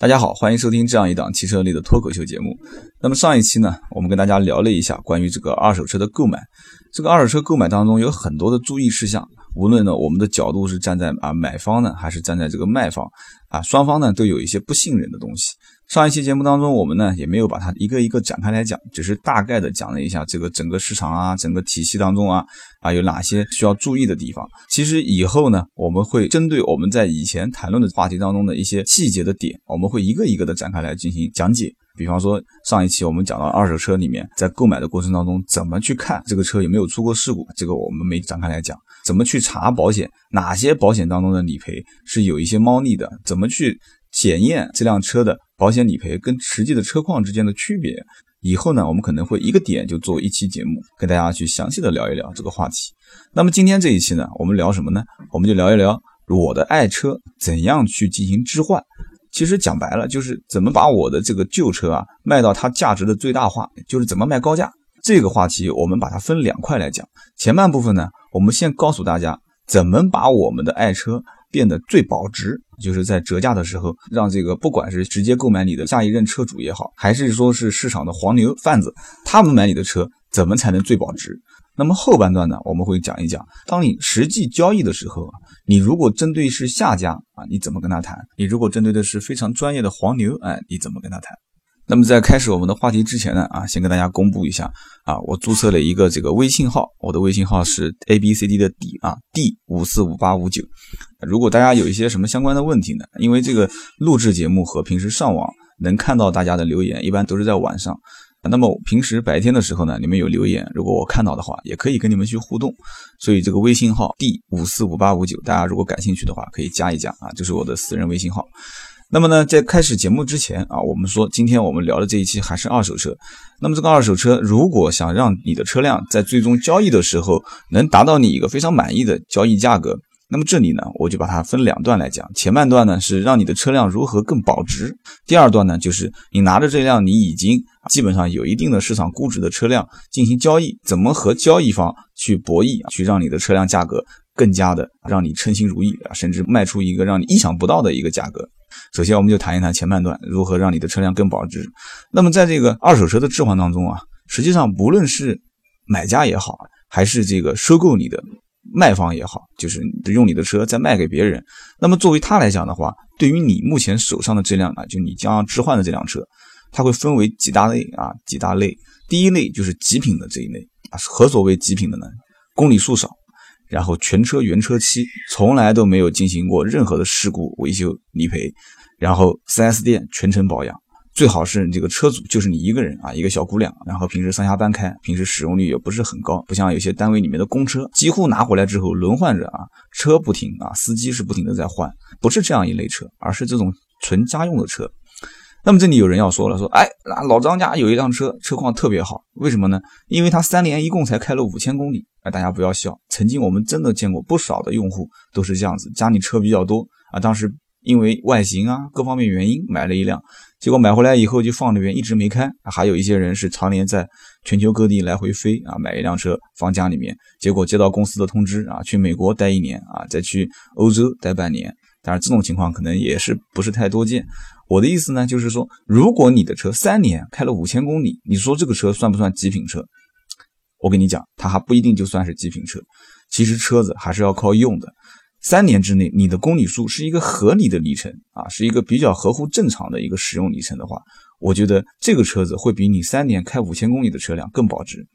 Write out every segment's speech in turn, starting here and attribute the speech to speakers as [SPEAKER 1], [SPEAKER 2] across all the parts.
[SPEAKER 1] 大家好，欢迎收听这样一档汽车类的脱口秀节目。那么上一期呢，我们跟大家聊了一下关于这个二手车的购买。这个二手车购买当中有很多的注意事项，无论呢我们的角度是站在啊买方呢，还是站在这个卖方啊，双方呢都有一些不信任的东西。上一期节目当中，我们呢也没有把它一个一个展开来讲，只是大概的讲了一下这个整个市场啊，整个体系当中啊啊有哪些需要注意的地方。其实以后呢，我们会针对我们在以前谈论的话题当中的一些细节的点，我们会一个一个的展开来进行讲解。比方说上一期我们讲到二手车里面，在购买的过程当中怎么去看这个车有没有出过事故，这个我们没展开来讲。怎么去查保险，哪些保险当中的理赔是有一些猫腻的？怎么去检验这辆车的？保险理赔跟实际的车况之间的区别，以后呢，我们可能会一个点就做一期节目，跟大家去详细的聊一聊这个话题。那么今天这一期呢，我们聊什么呢？我们就聊一聊我的爱车怎样去进行置换。其实讲白了，就是怎么把我的这个旧车啊卖到它价值的最大化，就是怎么卖高价。这个话题我们把它分两块来讲。前半部分呢，我们先告诉大家怎么把我们的爱车。变得最保值，就是在折价的时候，让这个不管是直接购买你的下一任车主也好，还是说是市场的黄牛贩子，他们买你的车怎么才能最保值？那么后半段呢，我们会讲一讲，当你实际交易的时候，你如果针对是下家啊，你怎么跟他谈？你如果针对的是非常专业的黄牛，哎，你怎么跟他谈？那么在开始我们的话题之前呢，啊，先跟大家公布一下啊，我注册了一个这个微信号，我的微信号是 A B C D 的 D 啊，D 五四五八五九。如果大家有一些什么相关的问题呢？因为这个录制节目和平时上网能看到大家的留言，一般都是在晚上。那么平时白天的时候呢，你们有留言，如果我看到的话，也可以跟你们去互动。所以这个微信号 D 五四五八五九，大家如果感兴趣的话，可以加一加啊，这是我的私人微信号。那么呢，在开始节目之前啊，我们说今天我们聊的这一期还是二手车。那么这个二手车，如果想让你的车辆在最终交易的时候能达到你一个非常满意的交易价格，那么这里呢，我就把它分两段来讲。前半段呢是让你的车辆如何更保值，第二段呢就是你拿着这辆你已经基本上有一定的市场估值的车辆进行交易，怎么和交易方去博弈，去让你的车辆价格更加的让你称心如意啊，甚至卖出一个让你意想不到的一个价格。首先，我们就谈一谈前半段如何让你的车辆更保值。那么，在这个二手车的置换当中啊，实际上不论是买家也好，还是这个收购你的卖方也好，就是用你的车再卖给别人，那么作为他来讲的话，对于你目前手上的这辆啊，就你将要置换的这辆车，它会分为几大类啊，几大类。第一类就是极品的这一类啊，何所谓极品的呢？公里数少。然后全车原车漆，从来都没有进行过任何的事故维修理赔，然后 4S 店全程保养，最好是这个车主就是你一个人啊，一个小姑娘，然后平时上下班开，平时使用率也不是很高，不像有些单位里面的公车，几乎拿回来之后轮换着啊，车不停啊，司机是不停的在换，不是这样一类车，而是这种纯家用的车。那么这里有人要说了，说哎，那老张家有一辆车，车况特别好，为什么呢？因为他三年一共才开了五千公里。哎，大家不要笑，曾经我们真的见过不少的用户都是这样子，家里车比较多啊，当时因为外形啊各方面原因买了一辆，结果买回来以后就放那边一直没开。还有一些人是常年在全球各地来回飞啊，买一辆车放家里面，结果接到公司的通知啊，去美国待一年啊，再去欧洲待半年。当然这种情况可能也是不是太多见。我的意思呢，就是说，如果你的车三年开了五千公里，你说这个车算不算极品车？我跟你讲，它还不一定就算是极品车。其实车子还是要靠用的。三年之内，你的公里数是一个合理的里程啊，是一个比较合乎正常的一个使用里程的话，我觉得这个车子会比你三年开五千公里的车辆更保值。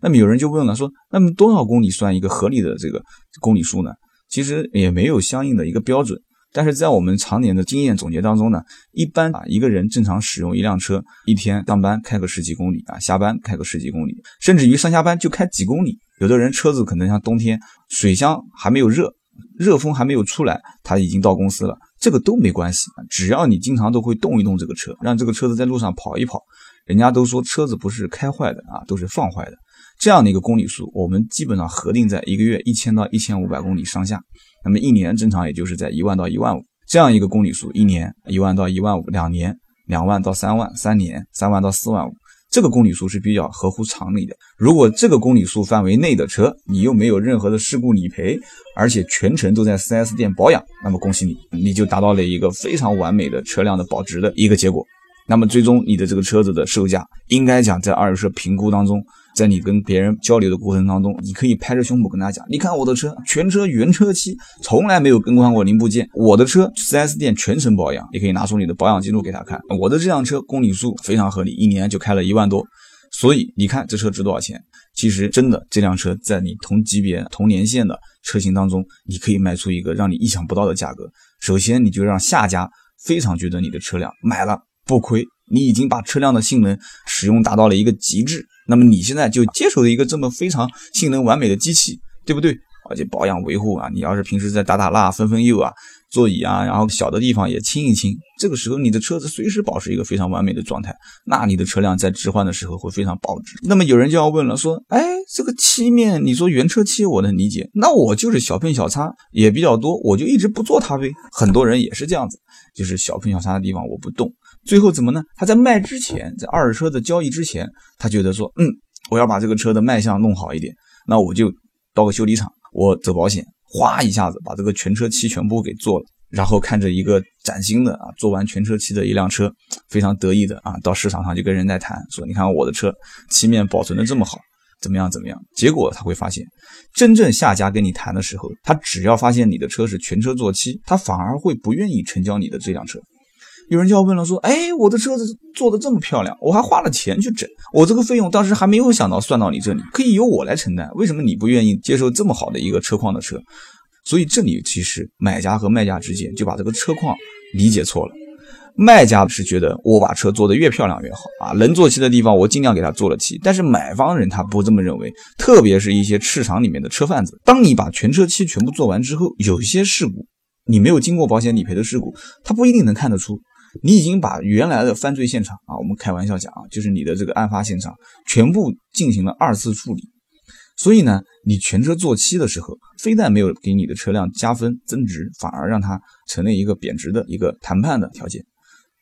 [SPEAKER 1] 那么有人就问了，说那么多少公里算一个合理的这个公里数呢？其实也没有相应的一个标准。但是在我们常年的经验总结当中呢，一般啊一个人正常使用一辆车，一天上班开个十几公里啊，下班开个十几公里，甚至于上下班就开几公里。有的人车子可能像冬天水箱还没有热，热风还没有出来，他已经到公司了，这个都没关系只要你经常都会动一动这个车，让这个车子在路上跑一跑，人家都说车子不是开坏的啊，都是放坏的。这样的一个公里数，我们基本上核定在一个月一千到一千五百公里上下。那么一年正常也就是在一万到一万五这样一个公里数，一年一万到一万五，两年两万到三万，三年三万到四万五，这个公里数是比较合乎常理的。如果这个公里数范围内的车，你又没有任何的事故理赔，而且全程都在 4S 店保养，那么恭喜你，你就达到了一个非常完美的车辆的保值的一个结果。那么最终你的这个车子的售价，应该讲在二手车评估当中，在你跟别人交流的过程当中，你可以拍着胸脯跟大家讲，你看我的车全车原车漆，从来没有更换过零部件，我的车 4S 店全程保养，你可以拿出你的保养记录给他看，我的这辆车公里数非常合理，一年就开了一万多，所以你看这车值多少钱？其实真的这辆车在你同级别同年限的车型当中，你可以卖出一个让你意想不到的价格。首先你就让下家非常觉得你的车辆买了。不亏，你已经把车辆的性能使用达到了一个极致，那么你现在就接手了一个这么非常性能完美的机器，对不对？而且保养维护啊，你要是平时在打打蜡、分分釉啊，座椅啊，然后小的地方也清一清，这个时候你的车子随时保持一个非常完美的状态，那你的车辆在置换的时候会非常保值。那么有人就要问了，说，哎，这个漆面，你说原车漆我能理解，那我就是小碰小擦也比较多，我就一直不做它呗。很多人也是这样子，就是小碰小擦的地方我不动。最后怎么呢？他在卖之前，在二手车的交易之前，他觉得说，嗯，我要把这个车的卖相弄好一点，那我就到个修理厂，我走保险，哗一下子把这个全车漆全部给做了，然后看着一个崭新的啊，做完全车漆的一辆车，非常得意的啊，到市场上就跟人在谈，说你看我的车漆面保存的这么好，怎么样怎么样？结果他会发现，真正下家跟你谈的时候，他只要发现你的车是全车做漆，他反而会不愿意成交你的这辆车。有人就要问了，说：“哎，我的车子做的这么漂亮，我还花了钱去整，我这个费用当时还没有想到算到你这里，可以由我来承担，为什么你不愿意接受这么好的一个车况的车？所以这里其实买家和卖家之间就把这个车况理解错了。卖家是觉得我把车做的越漂亮越好啊，能做漆的地方我尽量给他做了漆，但是买方人他不这么认为，特别是一些市场里面的车贩子，当你把全车漆全部做完之后，有一些事故你没有经过保险理赔的事故，他不一定能看得出。”你已经把原来的犯罪现场啊，我们开玩笑讲啊，就是你的这个案发现场全部进行了二次处理，所以呢，你全车做漆的时候，非但没有给你的车辆加分增值，反而让它成了一个贬值的一个谈判的条件。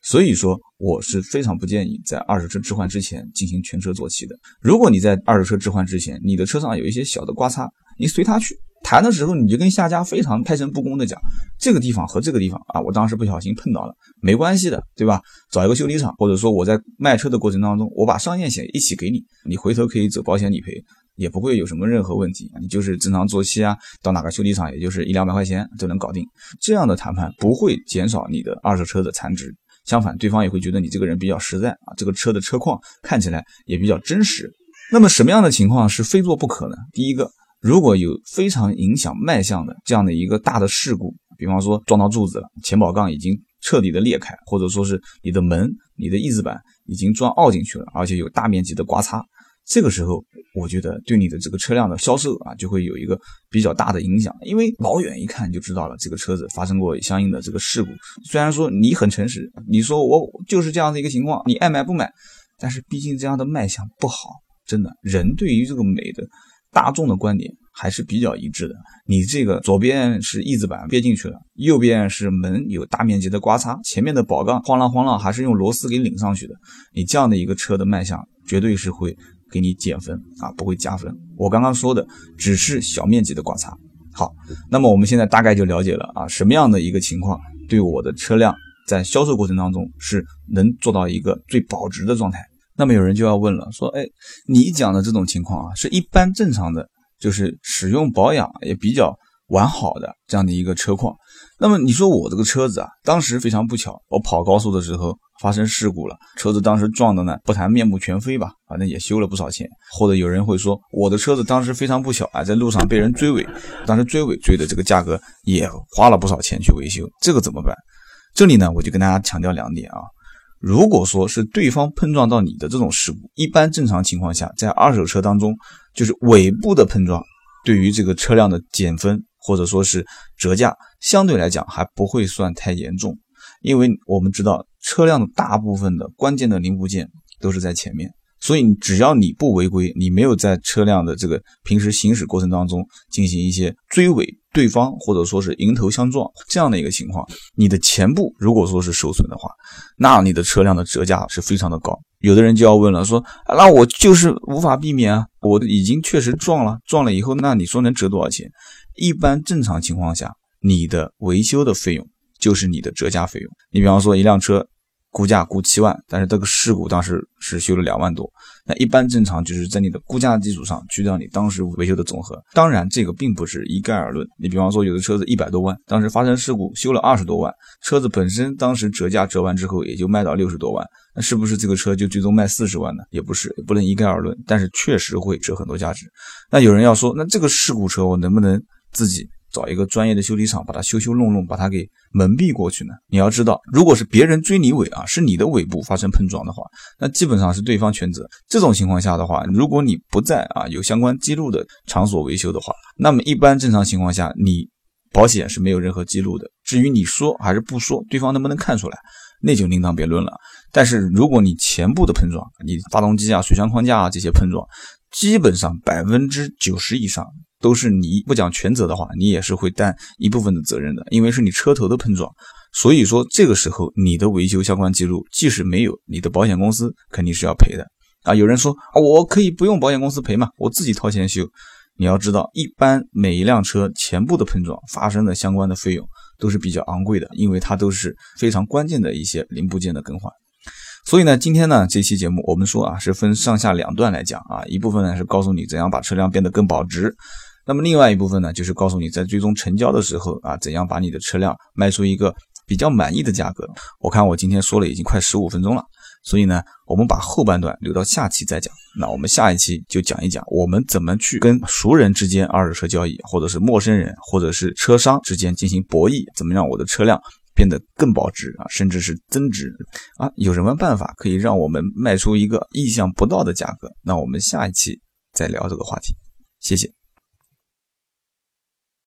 [SPEAKER 1] 所以说，我是非常不建议在二手车置换之前进行全车做漆的。如果你在二手车置换之前，你的车上有一些小的刮擦，你随他去。谈的时候，你就跟下家非常开诚布公的讲，这个地方和这个地方啊，我当时不小心碰到了，没关系的，对吧？找一个修理厂，或者说我在卖车的过程当中，我把上验险一起给你，你回头可以走保险理赔，也不会有什么任何问题。你就是正常做漆啊，到哪个修理厂也就是一两百块钱就能搞定。这样的谈判不会减少你的二手车的残值，相反，对方也会觉得你这个人比较实在啊，这个车的车况看起来也比较真实。那么什么样的情况是非做不可呢？第一个。如果有非常影响卖相的这样的一个大的事故，比方说撞到柱子了，前保杠已经彻底的裂开，或者说是你的门、你的翼子板已经撞凹进去了，而且有大面积的刮擦，这个时候我觉得对你的这个车辆的销售啊就会有一个比较大的影响，因为老远一看就知道了这个车子发生过相应的这个事故。虽然说你很诚实，你说我就是这样的一个情况，你爱买不买，但是毕竟这样的卖相不好，真的人对于这个美的。大众的观点还是比较一致的。你这个左边是翼子板憋进去了，右边是门有大面积的刮擦，前面的宝杠晃啷晃啷还是用螺丝给拧上去的。你这样的一个车的卖相，绝对是会给你减分啊，不会加分。我刚刚说的只是小面积的刮擦。好，那么我们现在大概就了解了啊，什么样的一个情况对我的车辆在销售过程当中是能做到一个最保值的状态。那么有人就要问了，说，哎，你讲的这种情况啊，是一般正常的，就是使用保养也比较完好的这样的一个车况。那么你说我这个车子啊，当时非常不巧，我跑高速的时候发生事故了，车子当时撞的呢，不谈面目全非吧，反正也修了不少钱。或者有人会说，我的车子当时非常不巧啊，在路上被人追尾，当时追尾追的这个价格也花了不少钱去维修，这个怎么办？这里呢，我就跟大家强调两点啊。如果说是对方碰撞到你的这种事故，一般正常情况下，在二手车当中，就是尾部的碰撞，对于这个车辆的减分或者说是折价，相对来讲还不会算太严重，因为我们知道车辆的大部分的关键的零部件都是在前面。所以，只要你不违规，你没有在车辆的这个平时行驶过程当中进行一些追尾对方，或者说是迎头相撞这样的一个情况，你的前部如果说是受损的话，那你的车辆的折价是非常的高。有的人就要问了，说那我就是无法避免啊，我已经确实撞了，撞了以后，那你说能折多少钱？一般正常情况下，你的维修的费用就是你的折价费用。你比方说一辆车。估价估七万，但是这个事故当时是修了两万多。那一般正常就是在你的估价基础上去掉你当时维修的总和。当然，这个并不是一概而论。你比方说，有的车子一百多万，当时发生事故修了二十多万，车子本身当时折价折完之后也就卖到六十多万，那是不是这个车就最终卖四十万呢？也不是，也不能一概而论。但是确实会折很多价值。那有人要说，那这个事故车我能不能自己？找一个专业的修理厂，把它修修弄弄，把它给蒙蔽过去呢？你要知道，如果是别人追你尾啊，是你的尾部发生碰撞的话，那基本上是对方全责。这种情况下的话，如果你不在啊有相关记录的场所维修的话，那么一般正常情况下，你保险是没有任何记录的。至于你说还是不说，对方能不能看出来，那就另当别论了。但是如果你前部的碰撞，你发动机啊、水箱框架啊这些碰撞，基本上百分之九十以上。都是你不讲全责的话，你也是会担一部分的责任的，因为是你车头的碰撞，所以说这个时候你的维修相关记录即使没有，你的保险公司肯定是要赔的啊。有人说啊，我可以不用保险公司赔嘛，我自己掏钱修。你要知道，一般每一辆车前部的碰撞发生的相关的费用都是比较昂贵的，因为它都是非常关键的一些零部件的更换。所以呢，今天呢这期节目我们说啊是分上下两段来讲啊，一部分呢是告诉你怎样把车辆变得更保值。那么另外一部分呢，就是告诉你在最终成交的时候啊，怎样把你的车辆卖出一个比较满意的价格。我看我今天说了已经快十五分钟了，所以呢，我们把后半段留到下期再讲。那我们下一期就讲一讲我们怎么去跟熟人之间二手车交易，或者是陌生人，或者是车商之间进行博弈，怎么让我的车辆变得更保值啊，甚至是增值啊？有什么办法可以让我们卖出一个意想不到的价格？那我们下一期再聊这个话题。谢谢。